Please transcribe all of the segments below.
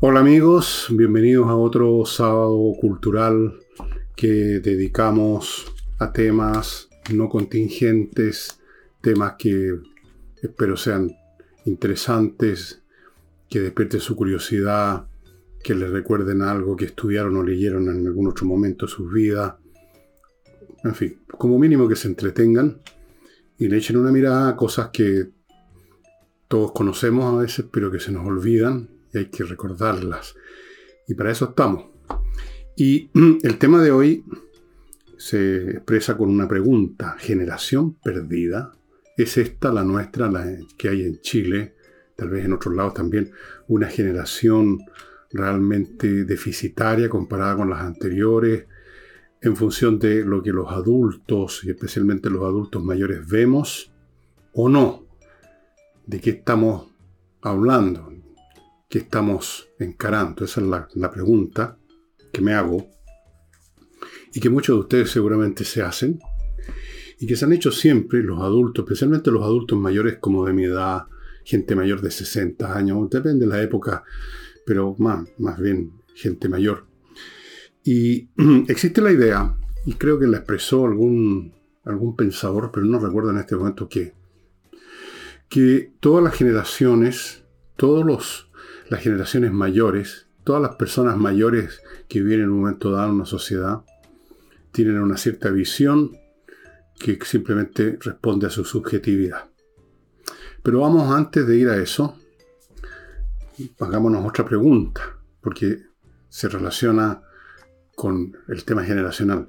Hola amigos, bienvenidos a otro sábado cultural que dedicamos a temas no contingentes, temas que espero sean interesantes, que despierten su curiosidad, que les recuerden algo que estudiaron o leyeron en algún otro momento de sus vidas. En fin, como mínimo que se entretengan y le echen una mirada a cosas que todos conocemos a veces, pero que se nos olvidan y hay que recordarlas. Y para eso estamos. Y el tema de hoy se expresa con una pregunta. ¿Generación perdida? ¿Es esta la nuestra, la que hay en Chile? Tal vez en otros lados también. Una generación realmente deficitaria comparada con las anteriores en función de lo que los adultos y especialmente los adultos mayores vemos o no. ¿De qué estamos hablando? ¿Qué estamos encarando? Esa es la, pregunta que me hago y que muchos de ustedes seguramente se hacen y que se han hecho siempre los adultos, especialmente los adultos mayores como de mi edad, gente mayor de 60 años, depende de la época, pero más, más bien gente mayor. Y existe la idea, y creo que la expresó algún, algún pensador, pero no recuerdo en este momento qué, que todas las generaciones, todas las generaciones mayores, todas las personas mayores que viven en un momento dado en una sociedad, tienen una cierta visión que simplemente responde a su subjetividad. Pero vamos antes de ir a eso, hagámonos otra pregunta, porque se relaciona con el tema generacional.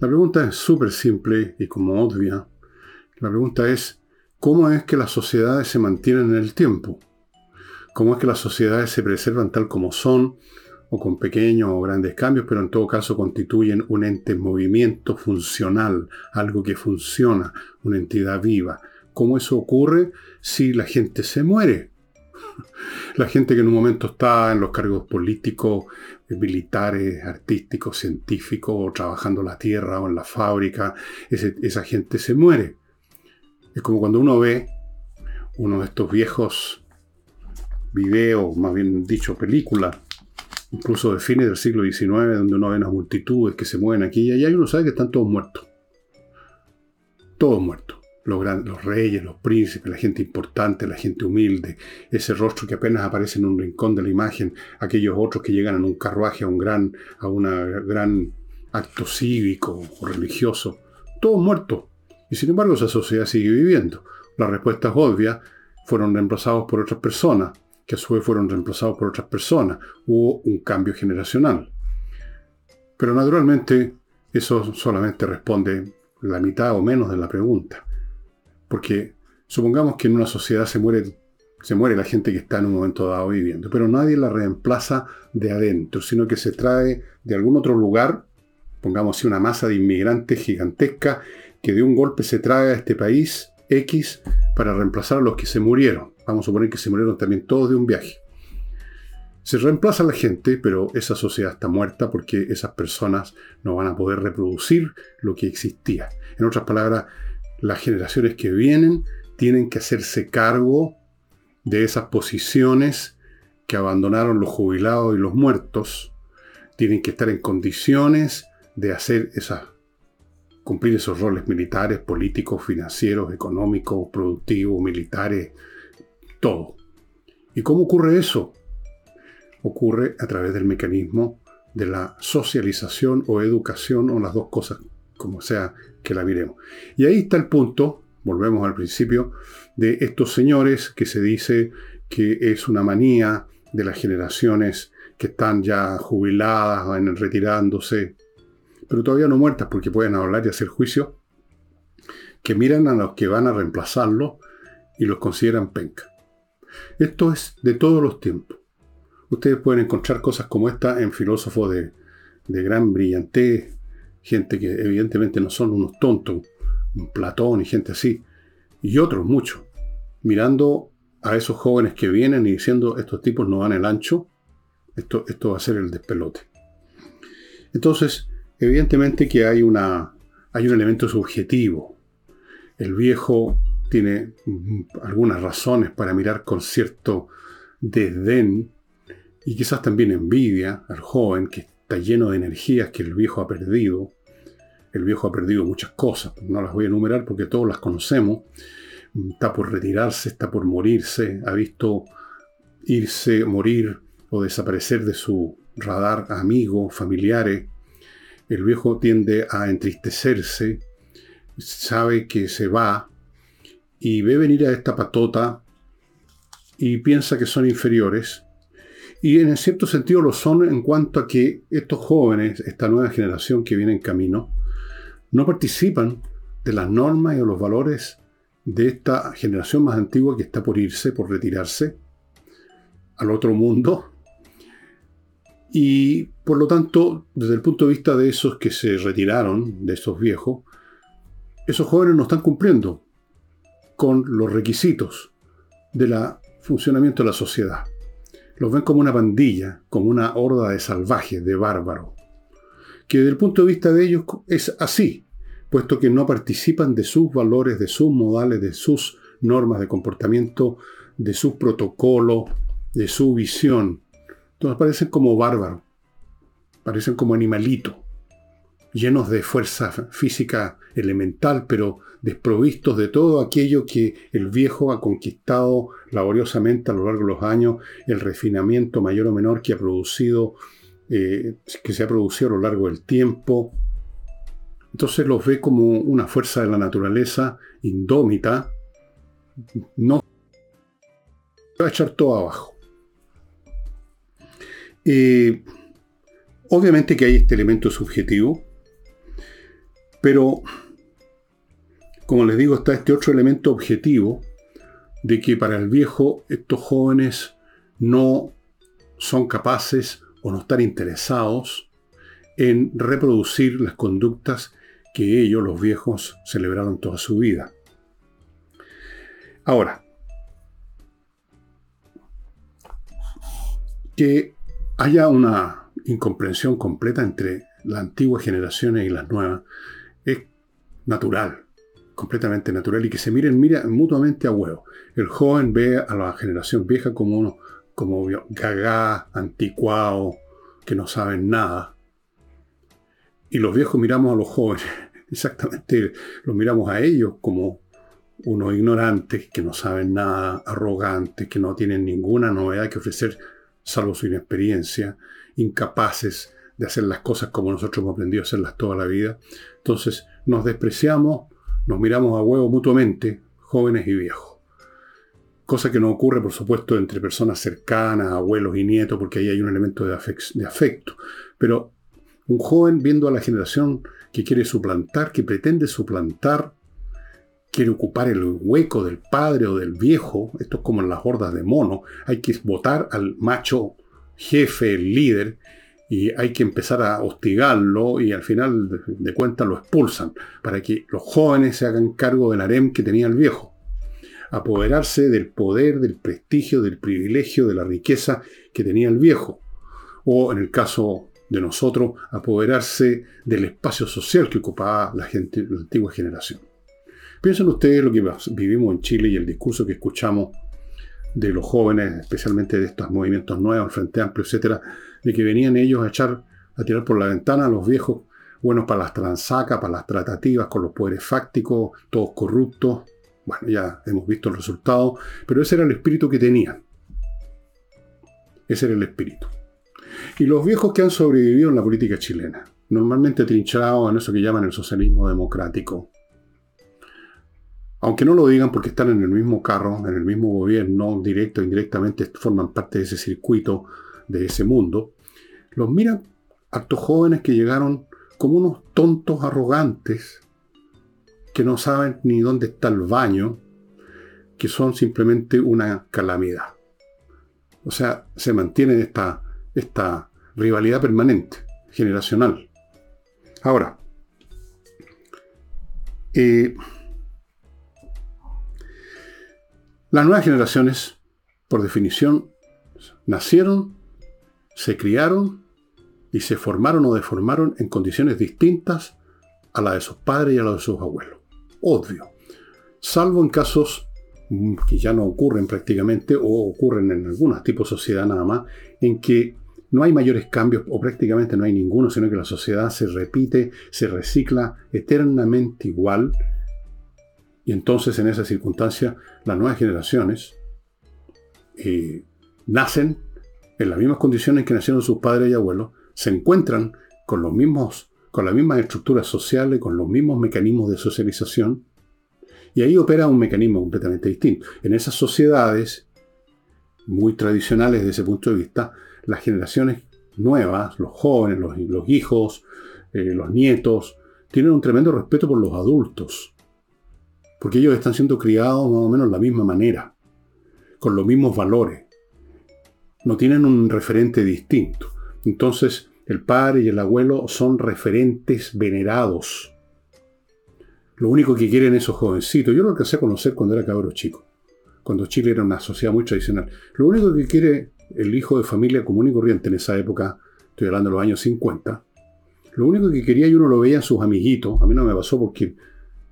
La pregunta es súper simple y como obvia. La pregunta es, ¿cómo es que las sociedades se mantienen en el tiempo? ¿Cómo es que las sociedades se preservan tal como son o con pequeños o grandes cambios, pero en todo caso constituyen un ente en movimiento funcional, algo que funciona, una entidad viva. ¿Cómo eso ocurre si la gente se muere? La gente que en un momento está en los cargos políticos, militares, artísticos, científicos, o trabajando la tierra o en la fábrica, esa gente se muere. Es como cuando uno ve uno de estos viejos videos, más bien dicho películas, incluso de fines del siglo XIX, donde uno ve las multitudes que se mueven aquí y allá, y uno sabe que están todos muertos. Todos muertos. Los, los reyes, los príncipes, la gente importante, la gente humilde, ese rostro que apenas aparece en un rincón de la imagen, aquellos otros que llegan en un carruaje a un gran, a gran acto cívico o religioso, todos muertos. Y sin embargo esa sociedad sigue viviendo. La respuesta es obvia, fueron reemplazados por otras personas, que a su vez fueron reemplazados por otras personas. Hubo un cambio generacional. Pero naturalmente eso solamente responde la mitad o menos de la pregunta. Porque supongamos que en una sociedad se muere, se muere la gente que está en un momento dado viviendo, pero nadie la reemplaza de adentro, sino que se trae de algún otro lugar, pongamos así una masa de inmigrantes gigantesca, que de un golpe se trae a este país X para reemplazar a los que se murieron. Vamos a suponer que se murieron también todos de un viaje. Se reemplaza la gente, pero esa sociedad está muerta porque esas personas no van a poder reproducir lo que existía. En otras palabras, las generaciones que vienen tienen que hacerse cargo de esas posiciones que abandonaron los jubilados y los muertos. Tienen que estar en condiciones de hacer esas, cumplir esos roles militares, políticos, financieros, económicos, productivos, militares, todo. ¿Y cómo ocurre eso? Ocurre a través del mecanismo de la socialización o educación o las dos cosas, como sea que la miremos. Y ahí está el punto, volvemos al principio, de estos señores que se dice que es una manía de las generaciones que están ya jubiladas, o retirándose, pero todavía no muertas porque pueden hablar y hacer juicio, que miran a los que van a reemplazarlo y los consideran penca. Esto es de todos los tiempos. Ustedes pueden encontrar cosas como esta en filósofos de, gran brillantez, gente que evidentemente no son unos tontos, Platón y gente así, y otros muchos, mirando a esos jóvenes que vienen y diciendo estos tipos no dan el ancho, esto, esto va a ser el despelote. Entonces, evidentemente que hay, una, hay un elemento subjetivo. El viejo tiene algunas razones para mirar con cierto desdén y quizás también envidia al joven que está lleno de energías que el viejo ha perdido. El viejo ha perdido muchas cosas, no las voy a enumerar porque todos las conocemos. Está por retirarse, está por morirse, ha visto irse, morir o desaparecer de su radar amigos, familiares. El viejo tiende a entristecerse, sabe que se va y ve venir a esta patota y piensa que son inferiores. Y en cierto sentido lo son en cuanto a que estos jóvenes, esta nueva generación que viene en camino, no participan de las normas y de los valores de esta generación más antigua que está por irse, por retirarse al otro mundo. Y por lo tanto, desde el punto de vista de esos que se retiraron, de esos viejos, esos jóvenes no están cumpliendo con los requisitos del funcionamiento de la sociedad. Los ven como una pandilla, como una horda de salvajes, de bárbaros, que desde el punto de vista de ellos es así, puesto que no participan de sus valores, de sus modales, de sus normas de comportamiento, de sus protocolos, de su visión. Entonces parecen como bárbaros, parecen como animalitos, llenos de fuerza física elemental, pero desprovistos de todo aquello que el viejo ha conquistado laboriosamente a lo largo de los años, el refinamiento mayor o menor que ha producido, eh, que se ha producido a lo largo del tiempo. Entonces los ve como una fuerza de la naturaleza indómita, no va a echar todo abajo. Eh, obviamente que hay este elemento subjetivo, pero como les digo, está este otro elemento objetivo de que para el viejo estos jóvenes no son capaces o no están interesados en reproducir las conductas que ellos, los viejos, celebraron toda su vida. Ahora, que haya una incomprensión completa entre las antiguas generaciones y las nuevas es natural, completamente natural y que se miren mutuamente a huevo. El joven ve a la generación vieja como uno, como gagá, anticuado, que no saben nada. Y los viejos miramos a los jóvenes, exactamente, los miramos a ellos como unos ignorantes que no saben nada, arrogantes, que no tienen ninguna novedad que ofrecer salvo su inexperiencia, incapaces de hacer las cosas como nosotros hemos aprendido a hacerlas toda la vida. Entonces nos despreciamos, nos miramos a huevo mutuamente, jóvenes y viejos. Cosa que no ocurre, por supuesto, entre personas cercanas, abuelos y nietos, porque ahí hay un elemento de, afecto. Pero un joven viendo a la generación que quiere suplantar, que pretende suplantar, quiere ocupar el hueco del padre o del viejo, esto es como en las hordas de mono, hay que votar al macho jefe, el líder, y hay que empezar a hostigarlo y al final de, cuentas lo expulsan para que los jóvenes se hagan cargo del harem que tenía el viejo. Apoderarse del poder, del prestigio, del privilegio, de la riqueza que tenía el viejo. O en el caso de nosotros, apoderarse del espacio social que ocupaba la, gente, la antigua generación. Piensen ustedes lo que vivimos en Chile y el discurso que escuchamos de los jóvenes, especialmente de estos movimientos nuevos, Frente Amplio, etcétera, de que venían ellos a echar, a tirar por la ventana a los viejos, buenos para las transacas, para las tratativas con los poderes fácticos, todos corruptos. Bueno, ya hemos visto el resultado, pero ese era el espíritu que tenían. Ese era el espíritu. Y los viejos que han sobrevivido en la política chilena, normalmente trinchados en eso que llaman el socialismo democrático, aunque no lo digan porque están en el mismo carro, en el mismo gobierno, directo o indirectamente forman parte de ese circuito, de ese mundo, los miran actos jóvenes que llegaron como unos tontos arrogantes que no saben ni dónde está el baño, que son simplemente una calamidad. O sea, se mantiene esta, esta rivalidad permanente, generacional. Ahora, eh, Las nuevas generaciones, por definición, nacieron, se criaron y se formaron o deformaron en condiciones distintas a las de sus padres y a las de sus abuelos. Obvio. Salvo en casos mm, que ya no ocurren prácticamente, o ocurren en algunos tipos de sociedad nada más, en que no hay mayores cambios, o prácticamente no hay ninguno, sino que la sociedad se repite, se recicla eternamente igual. Y entonces en esa circunstancia las nuevas generaciones eh, nacen en las mismas condiciones que nacieron sus padres y abuelos, se encuentran con los mismos, con las mismas estructuras sociales, con los mismos mecanismos de socialización, y ahí opera un mecanismo completamente distinto. En esas sociedades muy tradicionales desde ese punto de vista, las generaciones nuevas, los jóvenes, los, hijos, eh, los nietos, tienen un tremendo respeto por los adultos, porque ellos están siendo criados más o menos de la misma manera, con los mismos valores. No tienen un referente distinto. Entonces, el padre y el abuelo son referentes venerados. Lo único que quieren esos jovencitos, yo lo alcancé a conocer cuando era cabro chico, cuando Chile era una sociedad muy tradicional. Lo único que quiere el hijo de familia común y corriente en esa época, estoy hablando de los años 50, lo único que quería y uno lo veía en sus amiguitos, a mí no me pasó porque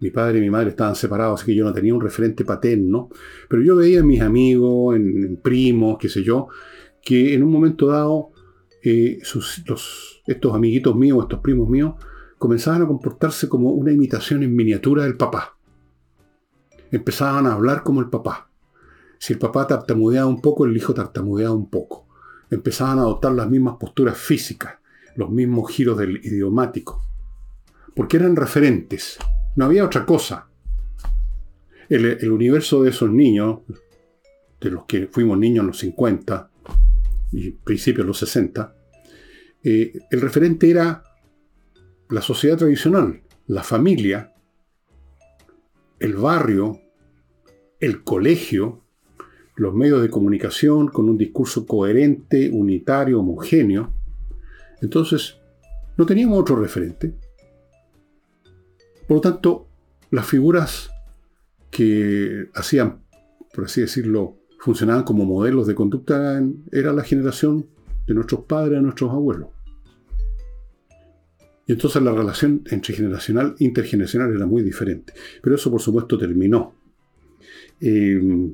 mi padre y mi madre estaban separados, así que yo no tenía un referente paterno, pero yo veía en mis amigos, en, primos, qué sé yo, que en un momento dado eh, estos amiguitos míos, estos primos míos, comenzaban a comportarse como una imitación en miniatura del papá. Empezaban a hablar como el papá. Si el papá tartamudeaba un poco, el hijo tartamudeaba un poco. Empezaban a adoptar las mismas posturas físicas, los mismos giros del idiomático. Porque eran referentes. No había otra cosa. El, universo de esos niños, de los que fuimos niños en los 50 y principios de los 60, eh, el referente era la sociedad tradicional, la familia, el barrio, el colegio, los medios de comunicación con un discurso coherente, unitario, homogéneo. Entonces, no teníamos otro referente. Por lo tanto, las figuras que hacían, por así decirlo, funcionaban como modelos de conducta era la generación de nuestros padres, de nuestros abuelos. Y entonces la relación entre generacional e intergeneracional era muy diferente. Pero eso, por supuesto, terminó. Eh,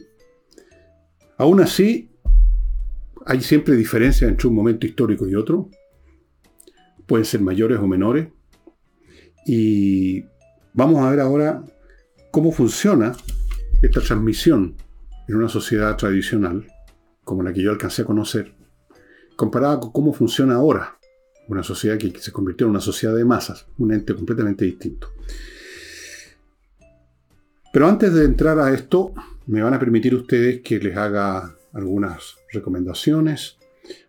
Aún así, hay siempre diferencias entre un momento histórico y otro. Pueden ser mayores o menores. Y vamos a ver ahora cómo funciona esta transmisión en una sociedad tradicional, como la que yo alcancé a conocer, comparada con cómo funciona ahora, una sociedad que se convirtió en una sociedad de masas, un ente completamente distinto. Pero antes de entrar a esto, me van a permitir ustedes que les haga algunas recomendaciones.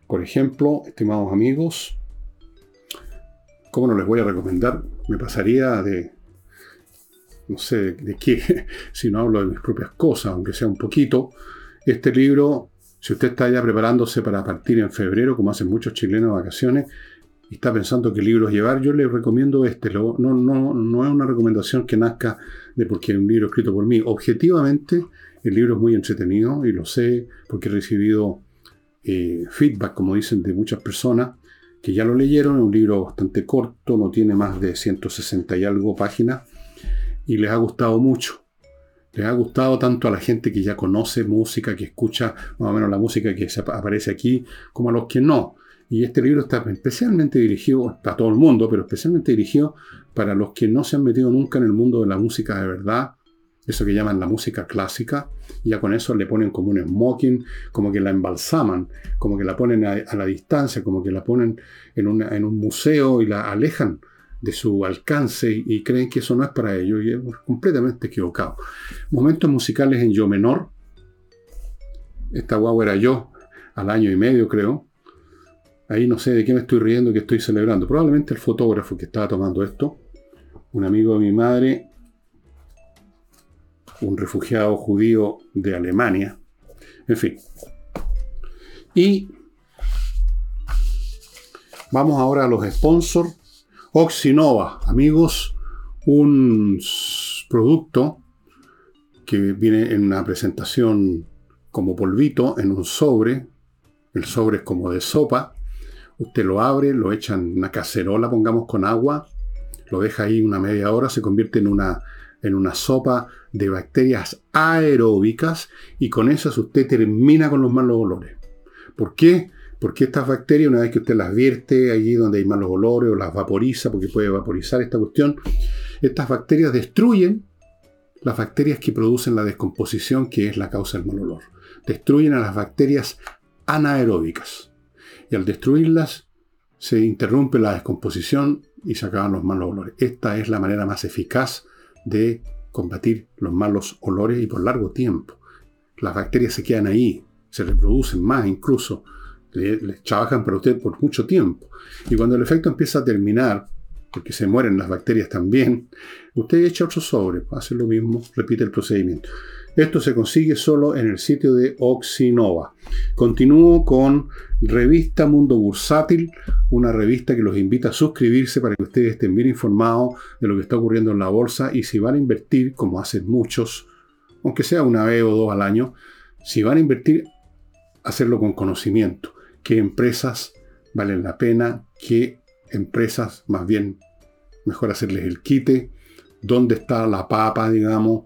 Por ejemplo, estimados amigos, ¿cómo no les voy a recomendar? Me pasaría de, no sé de qué, si no hablo de mis propias cosas, aunque sea un poquito. Este libro, si usted está ya preparándose para partir en febrero, como hacen muchos chilenos de vacaciones, y está pensando qué libros llevar, yo le recomiendo este. no, no, no es una recomendación que nazca de porque es un libro escrito por mí. Objetivamente, el libro es muy entretenido y lo sé porque he recibido eh, feedback, como dicen, de muchas personas que ya lo leyeron. Es un libro bastante corto, no tiene más de 160 y algo páginas y les ha gustado mucho. Les ha gustado tanto a la gente que ya conoce música, que escucha más o menos la música que aparece aquí, como a los que no. Y este libro está especialmente dirigido a todo el mundo, pero especialmente dirigido para los que no se han metido nunca en el mundo de la música de verdad eso que llaman la música clásica, ya con eso le ponen como un smoking, como que la embalsaman, como que la ponen a, la distancia, como que la ponen en, un museo y la alejan de su alcance y, creen que eso no es para ellos, y es completamente equivocado. Momentos musicales en yo menor, esta guagua era yo, al año y medio creo, ahí no sé de qué me estoy riendo, que estoy celebrando, probablemente el fotógrafo que estaba tomando esto, un amigo de mi madre, un refugiado judío de Alemania, en fin. Y vamos ahora a los sponsors. Oxinova, amigos, un producto que viene en una presentación como polvito en un sobre. El sobre es como de sopa. Usted lo abre, lo echa en una cacerola, pongamos con agua, lo deja ahí una media hora, se convierte en una en una sopa de bacterias aeróbicas y con esas usted termina con los malos olores. ¿Por qué? Porque estas bacterias, una vez que usted las vierte allí donde hay malos olores o las vaporiza, porque puede vaporizar esta cuestión, estas bacterias destruyen las bacterias que producen la descomposición, que es la causa del mal olor. Destruyen a las bacterias anaeróbicas. Y al destruirlas, se interrumpe la descomposición y se acaban los malos olores. Esta es la manera más eficaz de combatir los malos olores y por largo tiempo. Las bacterias se quedan ahí, se reproducen más incluso, trabajan para usted por mucho tiempo. Y cuando el efecto empieza a terminar, porque se mueren las bacterias también, usted echa otro sobre, hace lo mismo, repite el procedimiento. Esto se consigue solo en el sitio de Oxinova. Continúo con Revista Mundo Bursátil, una revista que los invita a suscribirse para que ustedes estén bien informados de lo que está ocurriendo en la bolsa y si van a invertir, como hacen muchos, aunque sea una vez o dos al año, si van a invertir, hacerlo con conocimiento. ¿Qué empresas valen la pena? ¿Qué empresas más bien mejor hacerles el quite? ¿Dónde está la papa, digamos?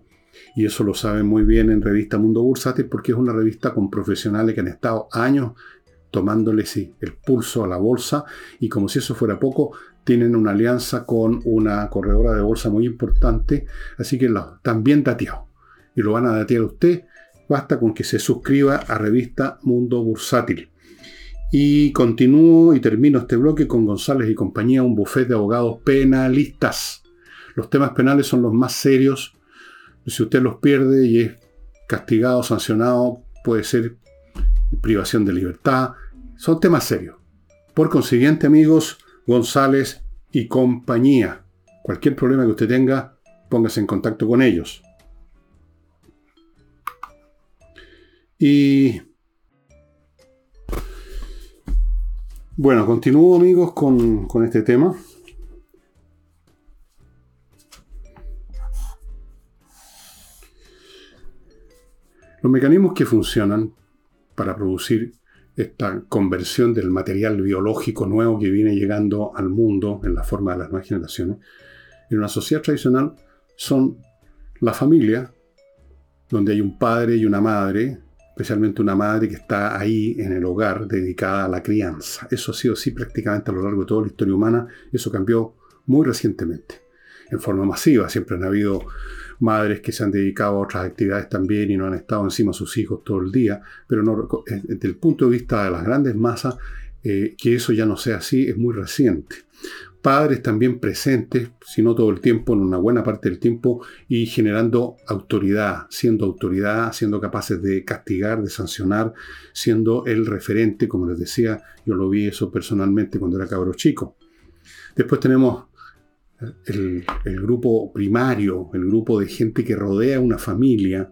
y eso lo saben muy bien en Revista Mundo Bursátil porque es una revista con profesionales que han estado años tomándole el pulso a la bolsa y como si eso fuera poco, tienen una alianza con una corredora de bolsa muy importante, así que lo, están bien dateados y lo van a datear usted, basta con que se suscriba a Revista Mundo Bursátil. Y continúo y termino este bloque con González y compañía, un bufete de abogados penalistas. Los temas penales son los más serios si usted los pierde y es castigado, sancionado, puede ser privación de libertad. Son temas serios. Por consiguiente, amigos, González y compañía. Cualquier problema que usted tenga, póngase en contacto con ellos. Y bueno, continúo amigos con, con este tema. Los mecanismos que funcionan para producir esta conversión del material biológico nuevo que viene llegando al mundo en la forma de las nuevas generaciones, en una sociedad tradicional son la familia, donde hay un padre y una madre, especialmente una madre que está ahí en el hogar dedicada a la crianza. Eso ha sido así prácticamente a lo largo de toda la historia humana, eso cambió muy recientemente, en forma masiva, siempre han habido madres que se han dedicado a otras actividades también y no han estado encima de sus hijos todo el día, pero eh, desde el punto de vista de las grandes masas, eh, que eso ya no sea así es muy reciente. Padres también presentes, si no todo el tiempo, en una buena parte del tiempo, y generando autoridad, siendo autoridad, siendo capaces de castigar, de sancionar, siendo el referente, como les decía, yo lo vi eso personalmente cuando era cabro chico. Después tenemos el, grupo primario, el grupo de gente que rodea una familia,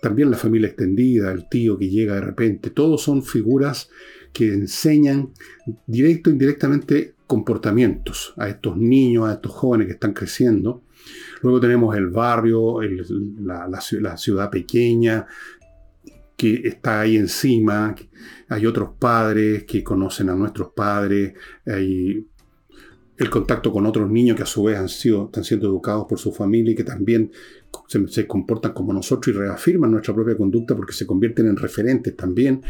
también la familia extendida, el tío que llega de repente, todos son figuras que enseñan directo e indirectamente comportamientos a estos niños, a estos jóvenes que están creciendo. Luego tenemos el barrio, la, la, ciudad pequeña que está ahí encima. Hay otros padres que conocen a nuestros padres. Hay el contacto con otros niños que a su vez han sido, están siendo educados por su familia y que también se, comportan como nosotros y reafirman nuestra propia conducta porque se convierten en referentes también.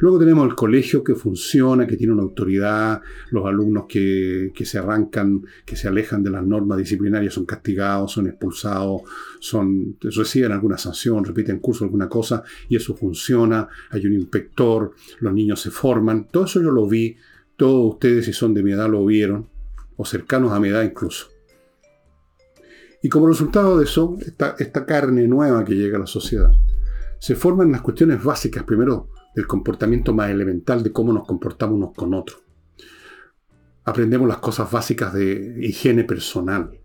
Luego tenemos el colegio que funciona, que tiene una autoridad, los alumnos que, se arrancan, que se alejan de las normas disciplinarias son castigados, son expulsados, son, reciben alguna sanción, repiten curso, alguna cosa, y eso funciona, hay un inspector, los niños se forman, todo eso yo lo vi, todos ustedes si son de mi edad lo vieron o cercanos a mi edad incluso. Y como resultado de eso, esta, carne nueva que llega a la sociedad, se forman las cuestiones básicas, primero, del comportamiento más elemental, de cómo nos comportamos unos con otros. Aprendemos las cosas básicas de higiene personal.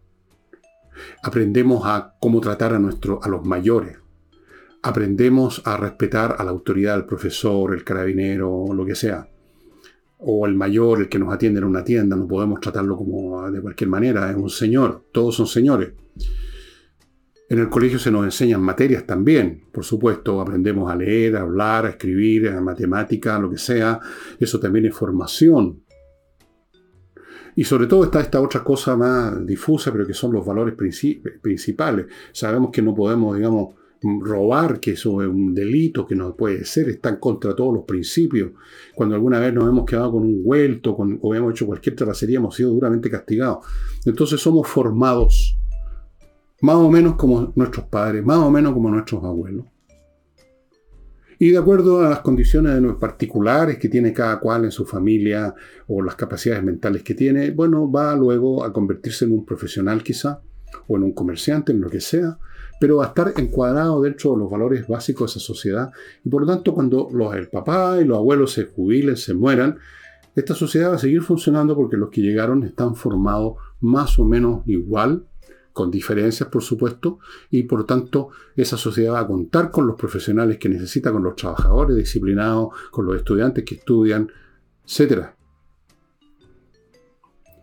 Aprendemos a cómo tratar a, a los mayores. Aprendemos a respetar a la autoridad del profesor, el carabinero, lo que sea o el mayor, el que nos atiende en una tienda, no podemos tratarlo como de cualquier manera, es un señor, todos son señores. En el colegio se nos enseñan materias también, por supuesto, aprendemos a leer, a hablar, a escribir, a matemática, lo que sea, eso también es formación. Y sobre todo está esta otra cosa más difusa, pero que son los valores principales. Sabemos que no podemos, digamos, robar, que eso es un delito, que no puede ser, está en contra de todos los principios. Cuando alguna vez nos hemos quedado con un vuelto con, o hemos hecho cualquier terracería, hemos sido duramente castigados. Entonces somos formados, más o menos como nuestros padres, más o menos como nuestros abuelos. Y de acuerdo a las condiciones particulares que tiene cada cual en su familia o las capacidades mentales que tiene, bueno, va luego a convertirse en un profesional quizá, o en un comerciante, en lo que sea, pero va a estar encuadrado dentro de los valores básicos de esa sociedad. Y por lo tanto, cuando los, el papá y los abuelos se jubilen, se mueran, esta sociedad va a seguir funcionando porque los que llegaron están formados más o menos igual, con diferencias por supuesto, y por lo tanto esa sociedad va a contar con los profesionales que necesita, con los trabajadores disciplinados, con los estudiantes que estudian, etc.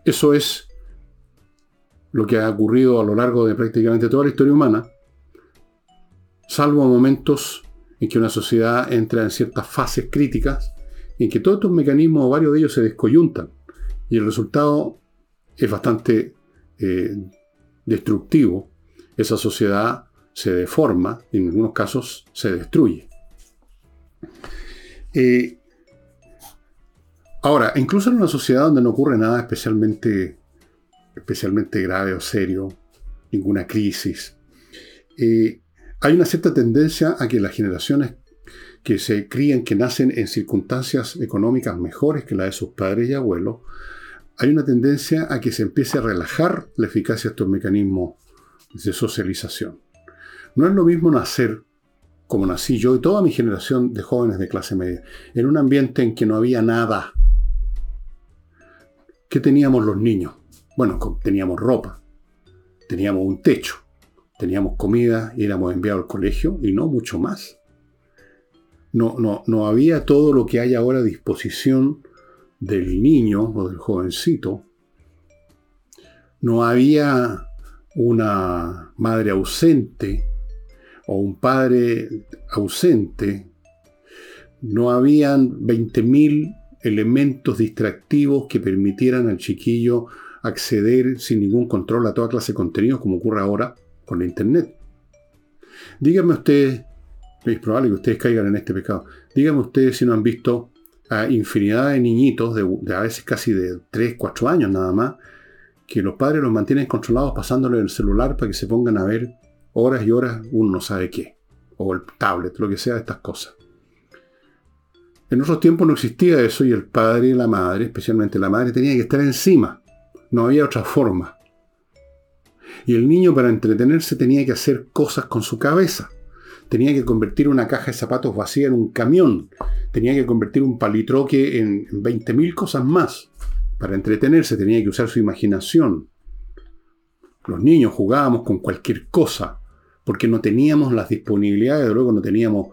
Eso es lo que ha ocurrido a lo largo de prácticamente toda la historia humana, salvo momentos en que una sociedad entra en ciertas fases críticas, en que todos estos mecanismos, o varios de ellos, se descoyuntan. Y el resultado es bastante eh, destructivo. Esa sociedad se deforma, y en algunos casos se destruye. Eh, ahora, incluso en una sociedad donde no ocurre nada especialmente, especialmente grave o serio, ninguna crisis, eh, hay una cierta tendencia a que las generaciones que se crían, que nacen en circunstancias económicas mejores que la de sus padres y abuelos, hay una tendencia a que se empiece a relajar la eficacia de estos mecanismos de socialización. No es lo mismo nacer como nací yo y toda mi generación de jóvenes de clase media, en un ambiente en que no había nada. ¿Qué teníamos los niños? Bueno, teníamos ropa, teníamos un techo, teníamos comida y éramos enviados al colegio y no mucho más. No, no, no había todo lo que hay ahora a disposición del niño o del jovencito. No había una madre ausente o un padre ausente. No habían 20.000 elementos distractivos que permitieran al chiquillo acceder sin ningún control a toda clase de contenidos como ocurre ahora con la Internet. Díganme ustedes, es probable que ustedes caigan en este pecado, díganme ustedes si no han visto a infinidad de niñitos, de, a veces casi de 3, 4 años nada más, que los padres los mantienen controlados pasándole el celular para que se pongan a ver horas y horas uno no sabe qué, o el tablet, lo que sea de estas cosas. En otros tiempos no existía eso y el padre y la madre, especialmente la madre, tenía que estar encima. No había otra forma. Y el niño para entretenerse tenía que hacer cosas con su cabeza. Tenía que convertir una caja de zapatos vacía en un camión. Tenía que convertir un palitroque en 20.000 cosas más. Para entretenerse tenía que usar su imaginación. Los niños jugábamos con cualquier cosa, porque no teníamos las disponibilidades, luego no teníamos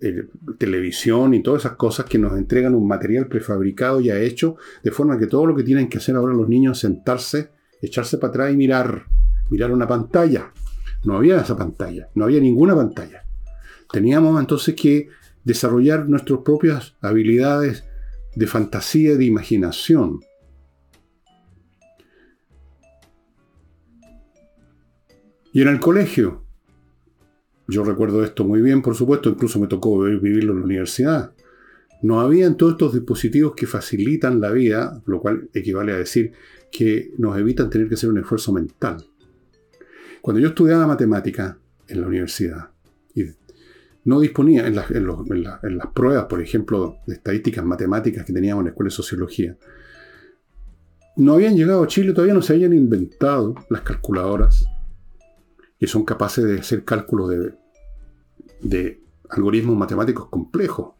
eh, televisión y todas esas cosas que nos entregan un material prefabricado ya hecho, de forma que todo lo que tienen que hacer ahora los niños es sentarse, echarse para atrás y mirar mirar una pantalla. No había esa pantalla, no había ninguna pantalla. Teníamos entonces que desarrollar nuestras propias habilidades de fantasía, de imaginación. Y en el colegio, yo recuerdo esto muy bien, por supuesto, incluso me tocó vivirlo en la universidad. No habían todos estos dispositivos que facilitan la vida, lo cual equivale a decir que nos evitan tener que hacer un esfuerzo mental. Cuando yo estudiaba matemática en la universidad, y no disponía en, las pruebas, por ejemplo, de estadísticas matemáticas que teníamos en la escuela de sociología, no habían llegado a Chile, todavía no se habían inventado las calculadoras que son capaces de hacer cálculos de, algoritmos matemáticos complejos.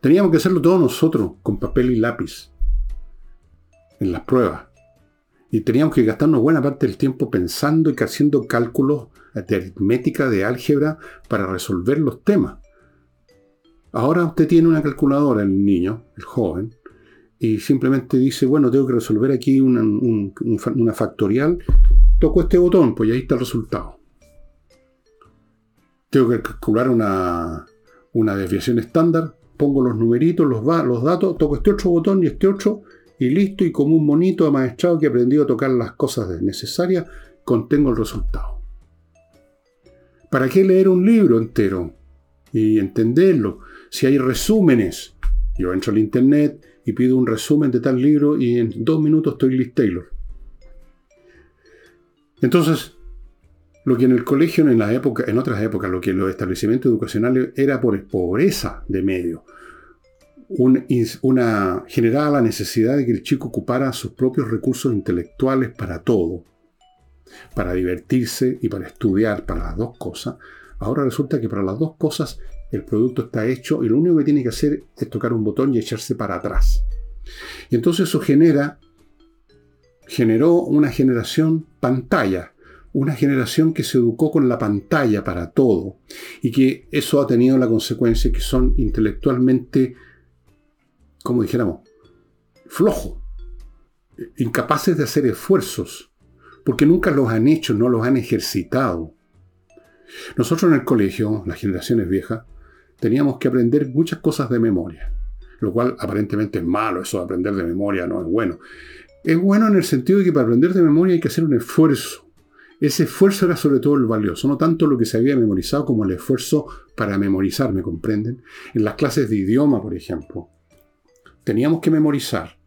Teníamos que hacerlo todos nosotros, con papel y lápiz, en las pruebas. Y teníamos que gastarnos buena parte del tiempo pensando y haciendo cálculos de aritmética, de álgebra, para resolver los temas. Ahora usted tiene una calculadora, el niño, el joven, y simplemente dice, bueno, tengo que resolver aquí una, factorial, toco este botón, pues ahí está el resultado. Tengo que calcular una, desviación estándar, pongo los numeritos, los, los datos, toco este otro botón y este otro, y listo, y como un monito amaestrado que aprendió a tocar las cosas necesarias, contengo el resultado. ¿Para qué leer un libro entero y entenderlo? Si hay resúmenes, yo entro al internet y pido un resumen de tal libro y en dos minutos estoy Liz Taylor. Entonces, lo que en el colegio, en, la época, en otras épocas, lo que en los establecimientos educacionales era por pobreza de medio, una, generaba la necesidad de que el chico ocupara sus propios recursos intelectuales para todo, para divertirse y para estudiar, para las dos cosas. Ahora resulta que para las dos cosas el producto está hecho y lo único que tiene que hacer es tocar un botón y echarse para atrás. Y entonces eso genera, generó una generación pantalla, una generación que se educó con la pantalla para todo y que eso ha tenido la consecuencia que son intelectualmente como dijéramos, flojo, incapaces de hacer esfuerzos, porque nunca los han hecho, no los han ejercitado. Nosotros en el colegio, las generaciones viejas, teníamos que aprender muchas cosas de memoria, lo cual aparentemente es malo, eso de aprender de memoria no es bueno. Es bueno en el sentido de que para aprender de memoria hay que hacer un esfuerzo. Ese esfuerzo era sobre todo el valioso, no tanto lo que se había memorizado como el esfuerzo para memorizar, ¿me comprenden? En las clases de idioma, por ejemplo, teníamos que memorizar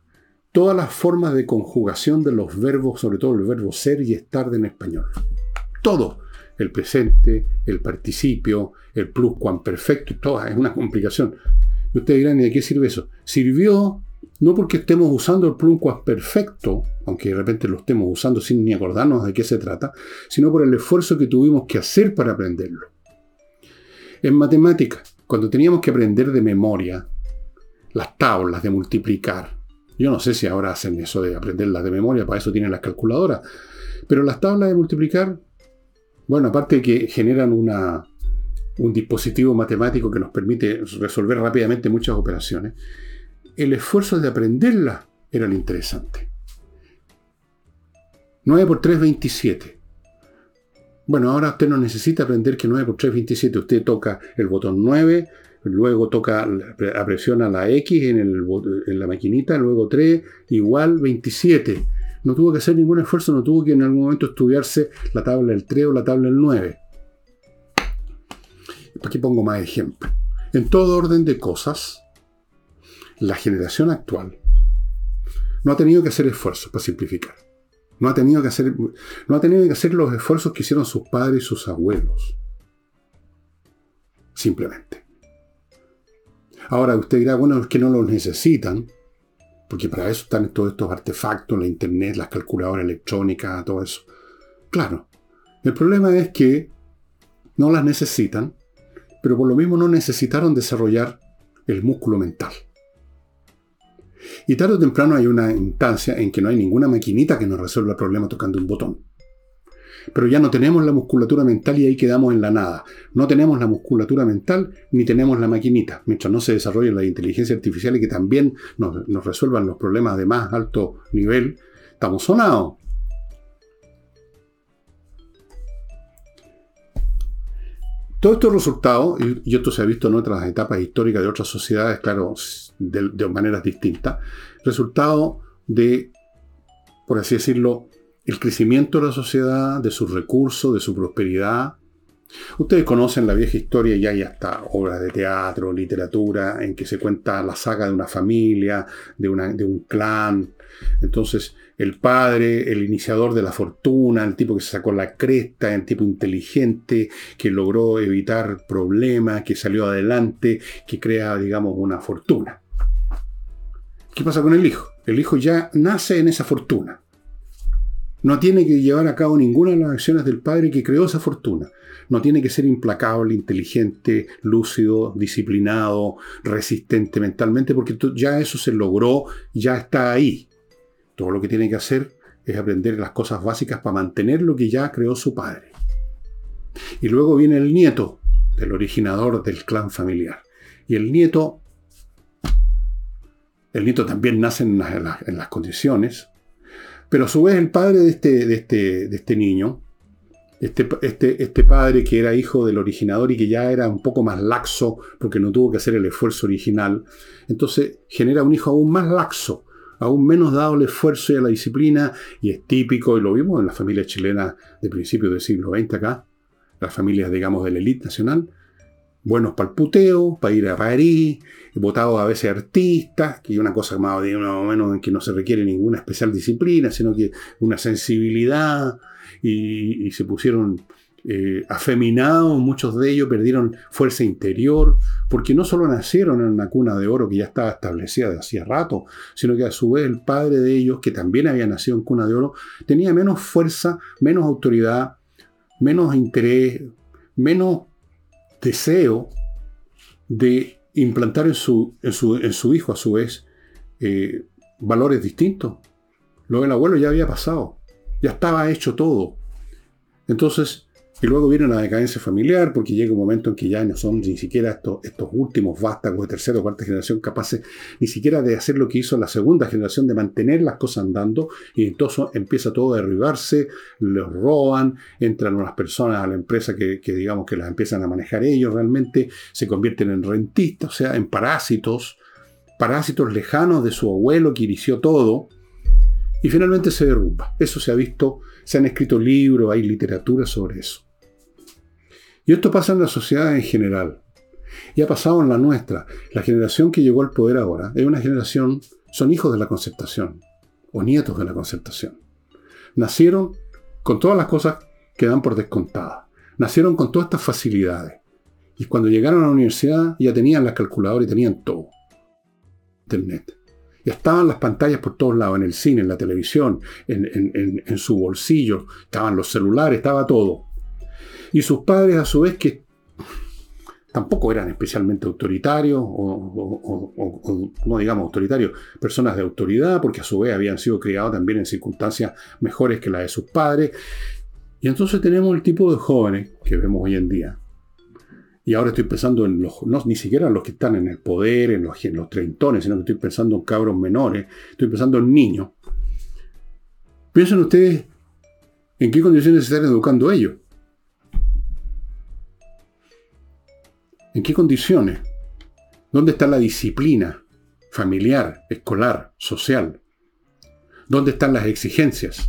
todas las formas de conjugación de los verbos, sobre todo el verbo ser y estar en español. Todo. El presente, el participio, el pluscuamperfecto, todo. Es una complicación. Y ustedes dirán, ¿y de qué sirve eso? Sirvió no porque estemos usando el pluscuamperfecto, aunque de repente lo estemos usando sin ni acordarnos de qué se trata, sino por el esfuerzo que tuvimos que hacer para aprenderlo. En matemáticas, cuando teníamos que aprender de memoria, las tablas de multiplicar. Yo no sé si ahora hacen eso de aprenderlas de memoria, para eso tienen las calculadoras. Pero las tablas de multiplicar, bueno, aparte de que generan una, un dispositivo matemático que nos permite resolver rápidamente muchas operaciones, el esfuerzo de aprenderlas era lo interesante. 9 por 3, 27. Bueno, ahora usted no necesita aprender que 9 por 3 27. Usted toca el botón 9, luego toca, apresiona la X en, la maquinita, luego 3, igual 27. No tuvo que hacer ningún esfuerzo, no tuvo que en algún momento estudiarse la tabla del 3 o la tabla del 9. Aquí pongo más ejemplos. En todo orden de cosas, la generación actual no ha tenido que hacer esfuerzos para simplificar. No ha tenido que hacer, no ha tenido que hacer los esfuerzos que hicieron sus padres y sus abuelos. Simplemente. Ahora usted dirá, bueno, es que no los necesitan, porque para eso están todos estos artefactos, la internet, las calculadoras electrónicas, todo eso. Claro, el problema es que no las necesitan, pero por lo mismo no necesitaron desarrollar el músculo mental. Y tarde o temprano hay una instancia en que no hay ninguna maquinita que nos resuelva el problema tocando un botón pero ya no tenemos la musculatura mental y ahí quedamos en la nada. No tenemos la musculatura mental ni tenemos la maquinita. Mientras no se desarrolle la inteligencia artificial y que también nos, resuelvan los problemas de más alto nivel, estamos sonados. Todos estos resultados, y esto se ha visto en otras etapas históricas de otras sociedades, claro, de, de maneras distintas, resultado de, por así decirlo, el crecimiento de la sociedad, de sus recursos, de su prosperidad. Ustedes conocen la vieja historia y hay hasta obras de teatro, literatura, en que se cuenta la saga de una familia, de, de un clan. Entonces, el padre, el iniciador de la fortuna, el tipo que se sacó la cresta, el tipo inteligente, que logró evitar problemas, que salió adelante, que crea, digamos, una fortuna. ¿Qué pasa con el hijo? El hijo ya nace en esa fortuna. No tiene que llevar a cabo ninguna de las acciones del padre que creó esa fortuna. No tiene que ser implacable, inteligente, lúcido, disciplinado, resistente mentalmente, porque ya eso se logró, ya está ahí. Todo lo que tiene que hacer es aprender las cosas básicas para mantener lo que ya creó su padre. Y luego viene el nieto del originador del clan familiar. Y el nieto, el nieto también nace en las condiciones, pero a su vez el padre de este, de este, de este niño, este, este, este, padre que era hijo del originador y que ya era un poco más laxo porque no tuvo que hacer el esfuerzo original, entonces genera un hijo aún más laxo, aún menos dado el esfuerzo y a la disciplina, y es típico, y lo vimos en las familias chilenas de principios del siglo XX acá, las familias, digamos, de la élite nacional, buenos puteo, para ir a París, votados a veces artistas, que es una cosa más o menos en que no se requiere ninguna especial disciplina, sino que una sensibilidad, y, se pusieron eh, afeminados, muchos de ellos perdieron fuerza interior, porque no solo nacieron en una cuna de oro que ya estaba establecida de hacía rato, sino que a su vez el padre de ellos, que también había nacido en cuna de oro, tenía menos fuerza, menos autoridad, menos interés, menos deseo de implantar en su, en su, hijo, a su vez, eh, valores distintos. Lo del abuelo ya había pasado, ya estaba hecho todo. Entonces, y luego viene una decadencia familiar, porque llega un momento en que ya no son ni siquiera estos, últimos vástagos de tercera o cuarta generación capaces ni siquiera de hacer lo que hizo la segunda generación, de mantener las cosas andando, y entonces empieza todo a derribarse, los roban, entran unas personas a la empresa que digamos que las empiezan a manejar ellos realmente, se convierten en rentistas, o sea, en parásitos, parásitos lejanos de su abuelo que inició todo, y finalmente se derrumba. Eso se ha visto, se han escrito libros, hay literatura sobre eso. Y esto pasa en la sociedad en general. Y ha pasado en la nuestra. La generación que llegó al poder ahora es una generación, son hijos de la concertación o nietos de la concertación. Nacieron con todas las cosas que dan por descontadas. Nacieron con todas estas facilidades. Y cuando llegaron a la universidad ya tenían las calculadoras y tenían todo. Internet. Ya estaban las pantallas por todos lados, en el cine, en la televisión, en, en su bolsillo, estaban los celulares, estaba todo. Y sus padres, a su vez, que tampoco eran especialmente autoritarios, o, no digamos autoritarios, personas de autoridad, porque a su vez habían sido criados también en circunstancias mejores que las de sus padres. Y entonces tenemos el tipo de jóvenes que vemos hoy en día. Y ahora estoy pensando en los, no, ni siquiera en los que están en el poder, en los, en los treintones, sino que estoy pensando en cabros menores, estoy pensando en niños. Piensen ustedes en qué condiciones se están educando ellos. ¿En qué condiciones? ¿Dónde está la disciplina familiar, escolar, social? ¿Dónde están las exigencias?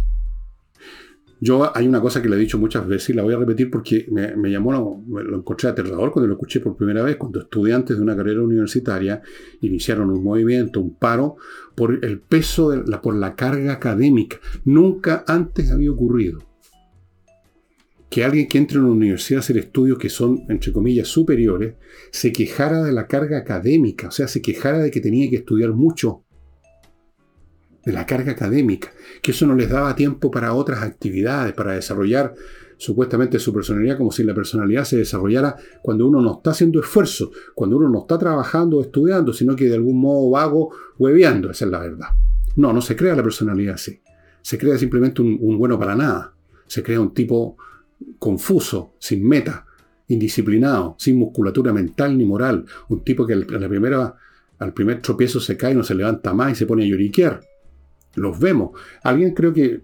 Yo hay una cosa que le he dicho muchas veces y la voy a repetir porque me, llamó, lo encontré aterrador cuando lo escuché por primera vez, cuando estudiantes de una carrera universitaria iniciaron un movimiento, un paro, por el peso, de la, por la carga académica. Nunca antes había ocurrido que alguien que entre a una universidad a hacer estudios que son, entre comillas, superiores, se quejara de la carga académica, o sea, se quejara de que tenía que estudiar mucho, de la carga académica, que eso no les daba tiempo para otras actividades, para desarrollar supuestamente su personalidad, como si la personalidad se desarrollara cuando uno no está haciendo esfuerzo, cuando uno no está trabajando o estudiando, sino que de algún modo vago, hueveando, esa es la verdad. No, no se crea la personalidad así. Se crea simplemente un bueno para nada. Se crea un tipo confuso, sin meta, indisciplinado, sin musculatura mental ni moral, un tipo que al primer tropiezo se cae, no se levanta más y se pone a lloriquear. Los vemos. Alguien creo que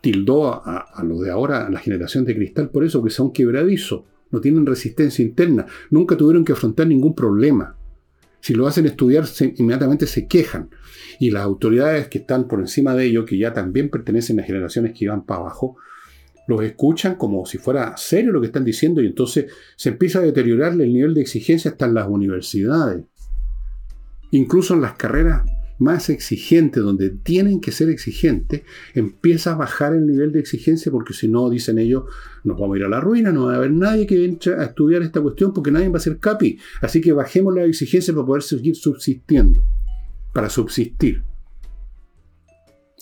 tildó a, a lo de ahora, a la generación de cristal, por eso que son quebradizos, no tienen resistencia interna, nunca tuvieron que afrontar ningún problema. Si lo hacen estudiar, inmediatamente se quejan. Y las autoridades que están por encima de ellos, que ya también pertenecen a generaciones que iban para abajo, los escuchan como si fuera serio lo que están diciendo y entonces se empieza a deteriorarle el nivel de exigencia hasta en las universidades. Incluso en las carreras más exigentes, donde tienen que ser exigentes, empieza a bajar el nivel de exigencia porque si no, dicen ellos, nos vamos a ir a la ruina, no va a haber nadie que entre a estudiar esta cuestión porque nadie va a ser capi. Así que bajemos la exigencia para poder seguir subsistiendo, para subsistir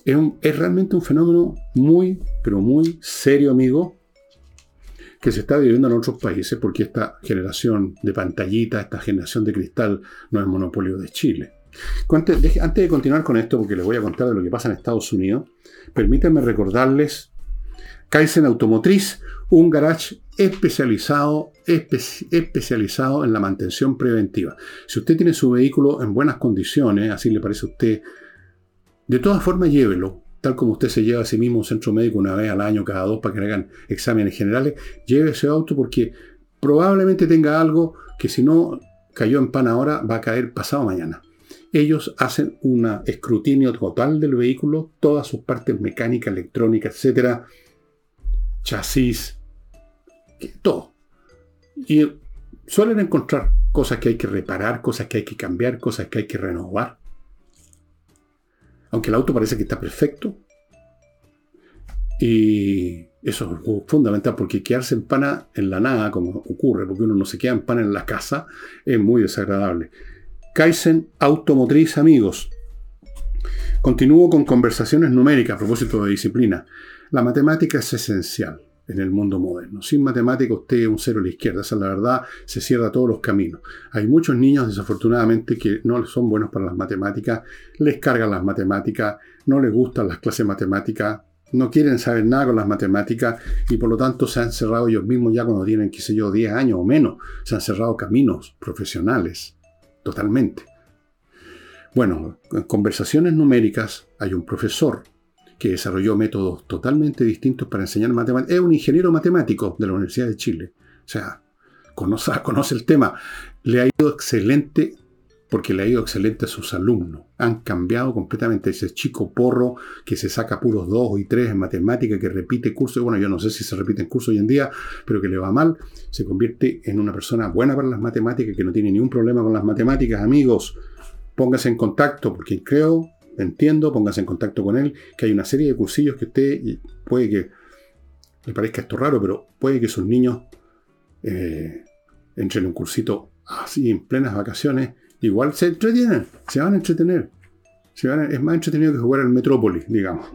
es, realmente un fenómeno muy, pero muy serio, amigo, que se está viviendo en otros países porque esta generación de pantallita, esta generación de cristal, no es monopolio de Chile. Antes de continuar con esto, porque les voy a contar de lo que pasa en Estados Unidos, permítanme recordarles Kaizen Automotriz, un garage especializado, especializado en la mantención preventiva. Si usted tiene su vehículo en buenas condiciones, así le parece a usted de todas formas, llévelo, tal como usted se lleva a sí mismo un centro médico una vez al año, cada dos, para que le hagan exámenes generales, lleve ese auto porque probablemente tenga algo que si no cayó en pan ahora, va a caer pasado mañana. ellos hacen un escrutinio total del vehículo, todas sus partes mecánicas, electrónicas, etcétera, chasis, todo. Y suelen encontrar cosas que hay que reparar, cosas que hay que cambiar, cosas que hay que renovar. Aunque el auto parece que está perfecto. Y eso es fundamental porque quedarse en pana en la nada, como ocurre, porque uno no se queda en pana en la casa, es muy desagradable. Kaizen Automotriz, amigos. Continúo con conversaciones numéricas a propósito de disciplina. La matemática es esencial en el mundo moderno. Sin matemática usted es un cero a la izquierda, esa es la verdad, se cierra todos los caminos. Hay muchos niños desafortunadamente que no son buenos para las matemáticas, les cargan las matemáticas, no les gustan las clases matemáticas, no quieren saber nada con las matemáticas. Y por lo tanto se han cerrado ellos mismos ya cuando tienen, qué sé yo, 10 años o menos, se han cerrado caminos profesionales, totalmente. Bueno, en conversaciones numéricas. Hay un profesor que desarrolló métodos totalmente distintos para enseñar matemáticas. Es un ingeniero matemático de la Universidad de Chile. O sea, conoce, el tema. Le ha ido excelente porque le ha ido excelente a sus alumnos. Han cambiado completamente ese chico porro que se saca puros dos y tres en matemática, que repite cursos. Bueno, yo no sé si se repiten cursos hoy en día, pero que le va mal. Se convierte en una persona buena para las matemáticas, que no tiene ningún problema con las matemáticas. Amigos, póngase en contacto, porque creo entiendo, póngase en contacto con él, que hay una serie de cursillos que usted puede que le parezca esto raro, pero puede que sus niños eh, entren en un cursito así en plenas vacaciones, igual se entretienen, se van a entretener. es más entretenido que jugar al Metrópolis, digamos.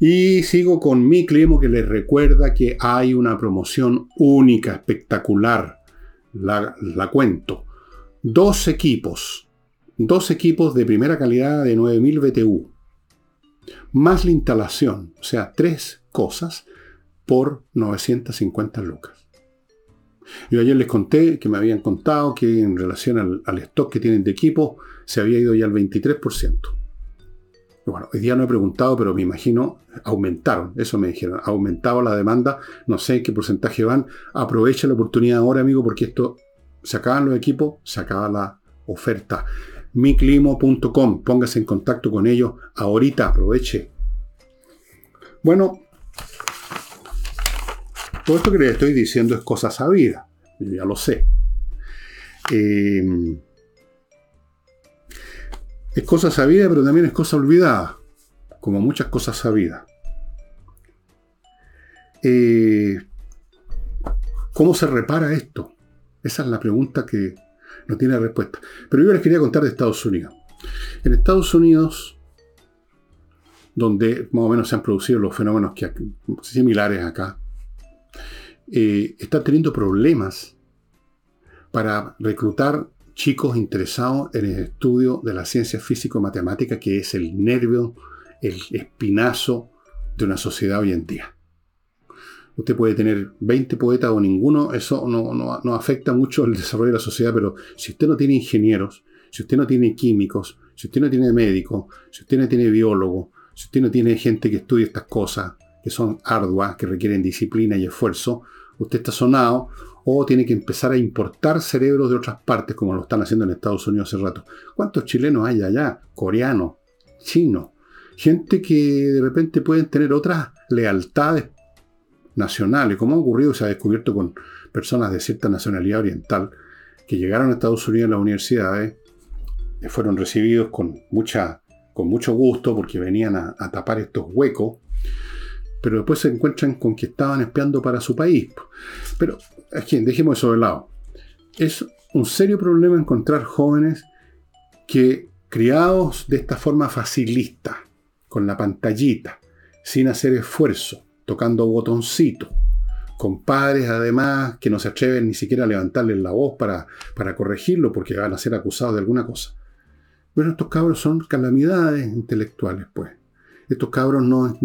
Y sigo con mi clima que les recuerda que hay una promoción única, espectacular. La, la cuento. Dos equipos dos equipos de primera calidad de 9000 BTU, más la instalación, o sea, tres cosas por 950 lucas. Yo ayer les conté que me habían contado que en relación al, stock que tienen de equipo se había ido ya al 23%. Bueno, hoy día no he preguntado, pero me imagino aumentaron, eso me dijeron, ha aumentado la demanda, no sé qué porcentaje van. Aprovecha la oportunidad ahora, amigo, porque esto se acaban los equipos, se acaba la oferta miclimo.com. Póngase en contacto con ellos ahorita, aproveche. Bueno, todo esto que les estoy diciendo es cosa sabida, ya lo sé. Em, es cosa sabida, pero también es cosa olvidada, como muchas cosas sabidas. Eh, ¿Cómo se repara esto? Esa es la pregunta que no tiene respuesta. Pero yo les quería contar de Estados Unidos. En Estados Unidos, donde más o menos se han producido los fenómenos que, similares acá, eh, están teniendo problemas para reclutar chicos interesados en el estudio de la ciencia físico-matemática, que es el nervio, el espinazo de una sociedad hoy en día. Usted puede tener 20 poetas o ninguno, eso no, afecta mucho el desarrollo de la sociedad, pero si usted no tiene ingenieros, si usted no tiene químicos, si usted no tiene médicos, si usted no tiene biólogos, si usted no tiene gente que estudie estas cosas, que son arduas, que requieren disciplina y esfuerzo, usted está sonado o tiene que empezar a importar cerebros de otras partes, como lo están haciendo en Estados Unidos hace rato. ¿Cuántos chilenos hay allá? Coreanos, chinos, gente que de repente pueden tener otras lealtades nacionales, como ha ocurrido se ha descubierto con personas de cierta nacionalidad oriental, que llegaron a Estados Unidos en las universidades, y fueron recibidos con, mucha, con mucho gusto porque venían a, tapar estos huecos, pero después se encuentran con que estaban espiando para su país. Pero, aquí, dejemos eso de lado. Es un serio problema encontrar jóvenes que, criados de esta forma facilista, con la pantallita, sin hacer esfuerzo, tocando botoncito, con padres además que no se atreven ni siquiera a levantarles la voz para, para corregirlo porque van a ser acusados de alguna cosa. Bueno, estos cabros son calamidades intelectuales, pues. Estos cabros no,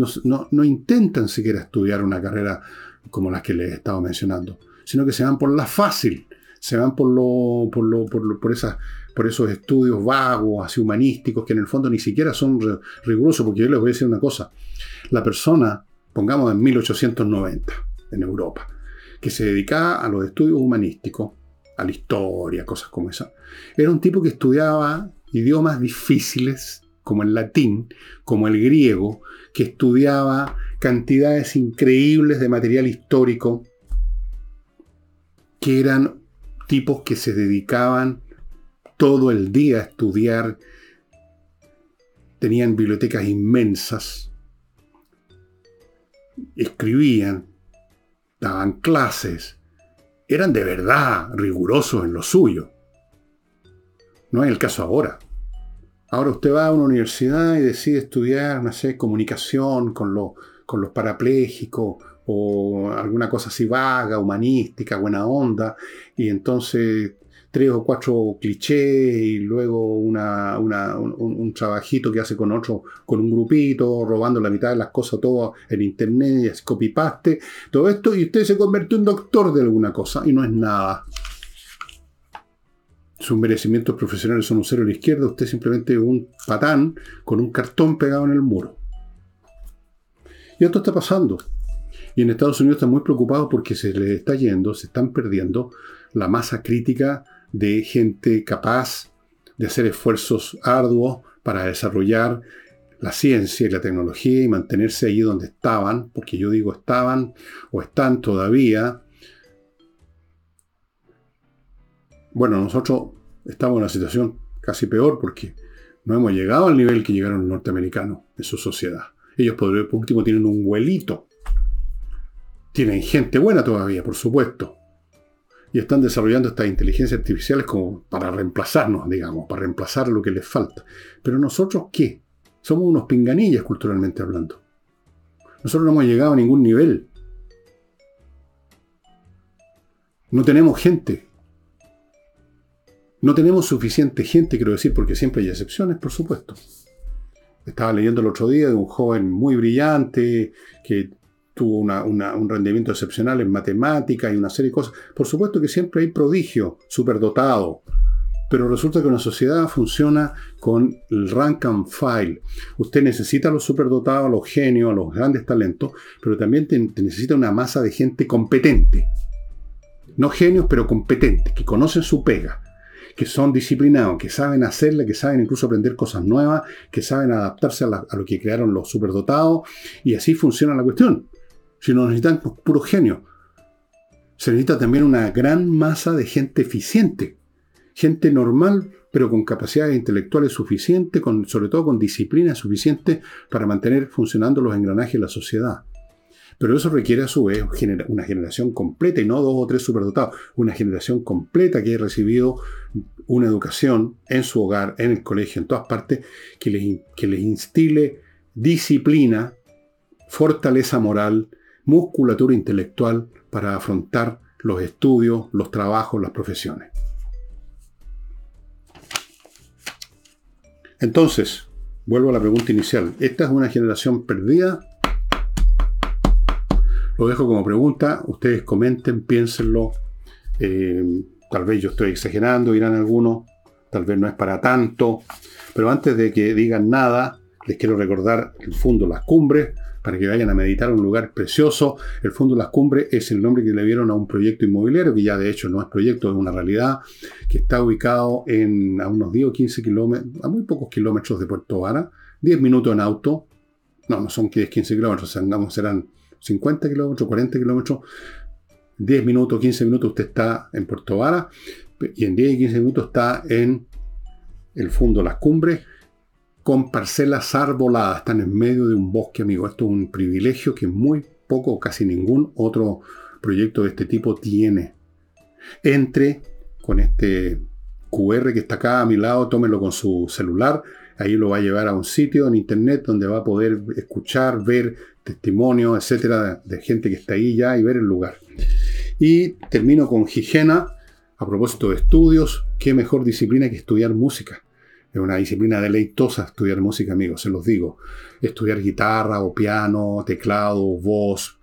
no, intentan siquiera estudiar una carrera como las que les he estado mencionando, sino que se van por la fácil, se van por, lo, por, lo, por, por, esas, por esos estudios vagos, así humanísticos, que en el fondo ni siquiera son rigurosos, porque yo les voy a decir una cosa, la persona pongamos en 1890, en Europa, que se dedicaba a los estudios humanísticos, a la historia, cosas como esa. Era un tipo que estudiaba idiomas difíciles, como el latín, como el griego, que estudiaba cantidades increíbles de material histórico, que eran tipos que se dedicaban todo el día a estudiar, tenían bibliotecas inmensas, escribían, daban clases, eran de verdad rigurosos en lo suyo. No es el caso ahora. Ahora usted va a una universidad y decide estudiar, no sé, comunicación con, con los parapléjicos o alguna cosa así vaga, humanística, buena onda, y entonces tres o cuatro clichés y luego una, un, trabajito que hace con otro, con un grupito, robando la mitad de las cosas todo en internet, y copy paste, todo esto, y usted se convierte en doctor de alguna cosa, y no es nada. Sus merecimientos profesionales son un cero a la izquierda, usted simplemente es un patán con un cartón pegado en el muro. Y esto está pasando. Y en Estados Unidos están muy preocupados porque se les está yendo, se están perdiendo la masa crítica de gente capaz de hacer esfuerzos arduos para desarrollar la ciencia y la tecnología y mantenerse allí donde estaban, porque yo digo estaban o están todavía. Bueno, nosotros estamos en una situación casi peor porque no hemos llegado al nivel que llegaron los norteamericanos en su sociedad. Ellos por último tienen un vuelito. Tienen gente buena todavía, por supuesto y están desarrollando estas inteligencias artificiales como para reemplazarnos, digamos, para reemplazar lo que les falta. Pero nosotros, ¿qué? Somos unos pinganillas culturalmente hablando. Nosotros no hemos llegado a ningún nivel. No tenemos gente. No tenemos suficiente gente, quiero decir, porque siempre hay excepciones, por supuesto. Estaba leyendo el otro día de un joven muy brillante que tuvo un rendimiento excepcional en matemáticas y una serie de cosas. Por supuesto que siempre hay prodigio, superdotado, pero resulta que una sociedad funciona con el rank and file. Usted necesita a los superdotados, los genios, a los grandes talentos, pero también necesita una masa de gente competente. No genios, pero competentes, que conocen su pega, que son disciplinados, que saben hacerla, que saben incluso aprender cosas nuevas, que saben adaptarse a lo que crearon los superdotados, y así funciona la cuestión si no necesitan puro genio. Se necesita también una gran masa de gente eficiente, gente normal, pero con capacidades intelectuales suficientes, con, sobre todo con disciplina suficiente para mantener funcionando los engranajes de la sociedad. Pero eso requiere a su vez una generación completa y no dos o tres superdotados, una generación completa que haya recibido una educación en su hogar, en el colegio, en todas partes, que les, que les instile disciplina, fortaleza moral, musculatura intelectual para afrontar los estudios, los trabajos, las profesiones. Entonces, vuelvo a la pregunta inicial. ¿Esta es una generación perdida? Lo dejo como pregunta. Ustedes comenten, piénsenlo. Eh, tal vez yo estoy exagerando, dirán algunos. Tal vez no es para tanto. Pero antes de que digan nada, les quiero recordar el fondo Las Cumbres para que vayan a meditar un lugar precioso. El Fondo Las Cumbres es el nombre que le dieron a un proyecto inmobiliario, que ya de hecho no es proyecto, es una realidad, que está ubicado en, a unos 10 o 15 kilómetros, a muy pocos kilómetros de Puerto Vara, 10 minutos en auto, no, no son 10, 15 kilómetros, serán 50 kilómetros, 40 kilómetros, 10 minutos, 15 minutos usted está en Puerto Vara, y en 10 y 15 minutos está en el Fondo Las Cumbres, con parcelas arboladas, están en medio de un bosque, amigo. Esto es un privilegio que muy poco casi ningún otro proyecto de este tipo tiene. Entre con este QR que está acá a mi lado, tómelo con su celular, ahí lo va a llevar a un sitio en internet donde va a poder escuchar, ver testimonios, etcétera, de gente que está ahí ya y ver el lugar. Y termino con Higiena, a propósito de estudios, qué mejor disciplina que estudiar música. Es una disciplina deleitosa estudiar música, amigos, se los digo. Estudiar guitarra o piano, teclado, voz,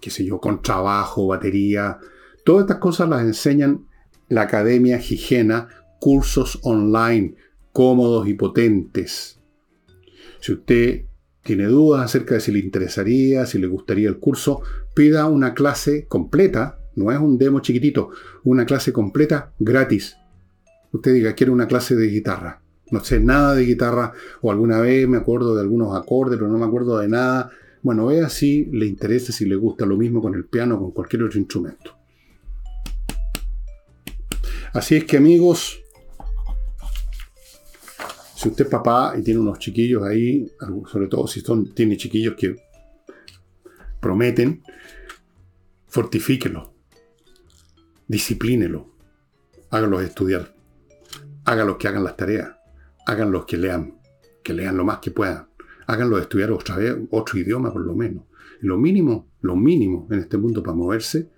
qué sé yo, contrabajo, batería. Todas estas cosas las enseñan la Academia Higiena, cursos online, cómodos y potentes. Si usted tiene dudas acerca de si le interesaría, si le gustaría el curso, pida una clase completa, no es un demo chiquitito, una clase completa gratis usted diga, quiero una clase de guitarra. No sé nada de guitarra, o alguna vez me acuerdo de algunos acordes, pero no me acuerdo de nada. Bueno, vea si le interesa, si le gusta lo mismo con el piano o con cualquier otro instrumento. Así es que amigos, si usted es papá y tiene unos chiquillos ahí, sobre todo si son, tiene chiquillos que prometen, fortifíquelo, disciplínelo, hágalos estudiar, hágalos que hagan las tareas, háganlos que lean, que lean lo más que puedan, háganlos estudiar otra vez otro idioma por lo menos. Lo mínimo, lo mínimo en este mundo para moverse,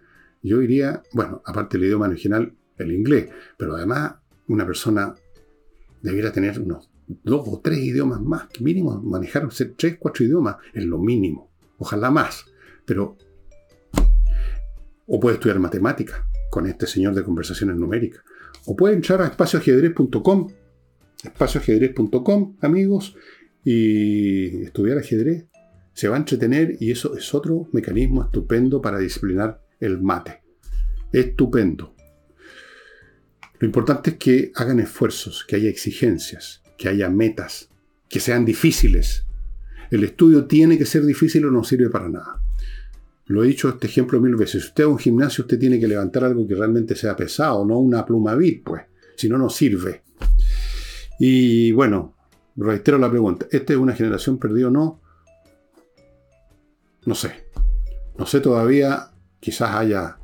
yo diría, bueno, aparte del idioma original, el inglés, pero además una persona debiera tener unos dos o tres idiomas más, mínimo manejar tres, cuatro idiomas, es lo mínimo, ojalá más, pero o puede estudiar matemáticas con este señor de conversaciones numéricas, o puede entrar a espacioajedrez.com, espacioajedrez.com, amigos, y estudiar ajedrez. Se va a entretener y eso es otro mecanismo estupendo para disciplinar el mate. Estupendo. Lo importante es que hagan esfuerzos, que haya exigencias, que haya metas, que sean difíciles. El estudio tiene que ser difícil o no sirve para nada. Lo he dicho este ejemplo mil veces. Si usted es un gimnasio, usted tiene que levantar algo que realmente sea pesado, no una pluma bit, pues. Si no, no sirve. Y bueno, reitero la pregunta. ¿Esta es una generación perdida o no? No sé. No sé todavía. Quizás haya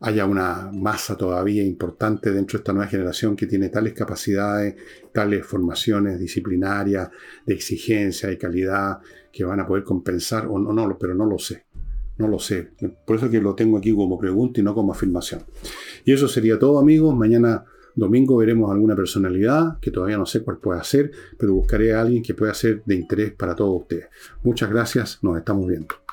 haya una masa todavía importante dentro de esta nueva generación que tiene tales capacidades, tales formaciones disciplinarias, de exigencia y calidad, que van a poder compensar, o no, no, pero no lo sé. No lo sé. Por eso que lo tengo aquí como pregunta y no como afirmación. Y eso sería todo, amigos. Mañana domingo veremos alguna personalidad, que todavía no sé cuál puede ser, pero buscaré a alguien que pueda ser de interés para todos ustedes. Muchas gracias. Nos estamos viendo.